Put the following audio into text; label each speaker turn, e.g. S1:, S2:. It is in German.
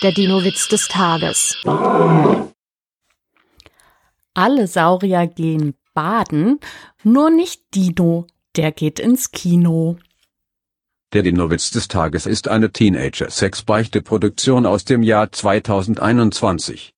S1: Der Dino-Witz des Tages.
S2: Alle Saurier gehen baden, nur nicht Dino, der geht ins Kino.
S3: Der Dino-Witz des Tages ist eine Teenager-Sex-Beichte-Produktion aus dem Jahr 2021.